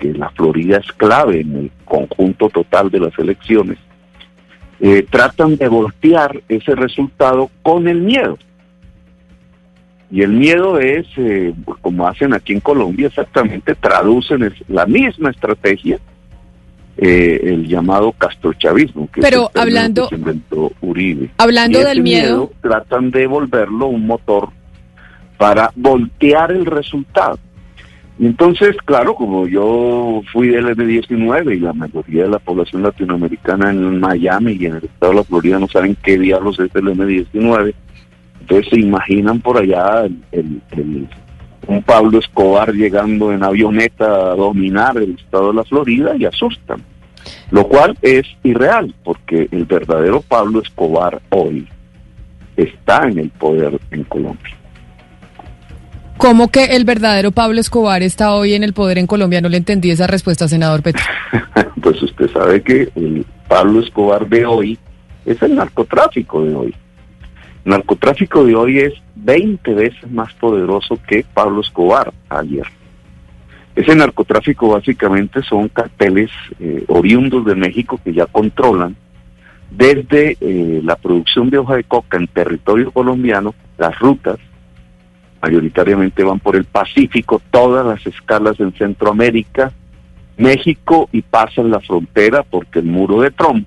que la Florida es clave en el conjunto total de las elecciones, eh, tratan de voltear ese resultado con el miedo. Y el miedo es, eh, como hacen aquí en Colombia, exactamente traducen la misma estrategia, eh, el llamado castrochavismo, que Pero hablando, se inventó Uribe. Hablando del miedo, Tratan de volverlo un motor para voltear el resultado. Entonces, claro, como yo fui del M19 y la mayoría de la población latinoamericana en Miami y en el estado de la Florida no saben qué diablos es el M19, entonces se imaginan por allá el, un Pablo Escobar llegando en avioneta a dominar el estado de la Florida y asustan. Lo cual es irreal, porque el verdadero Pablo Escobar hoy está en el poder en Colombia. ¿Cómo que el verdadero Pablo Escobar está hoy en el poder en Colombia? No le entendí esa respuesta, senador Petro. pues usted sabe que el Pablo Escobar de hoy es el narcotráfico de hoy. El narcotráfico de hoy es 20 veces más poderoso que Pablo Escobar ayer. Ese narcotráfico básicamente son carteles eh, oriundos de México que ya controlan desde eh, la producción de hoja de coca en territorio colombiano, las rutas, mayoritariamente van por el Pacífico, todas las escalas en Centroamérica, México y pasan la frontera porque el muro de Trump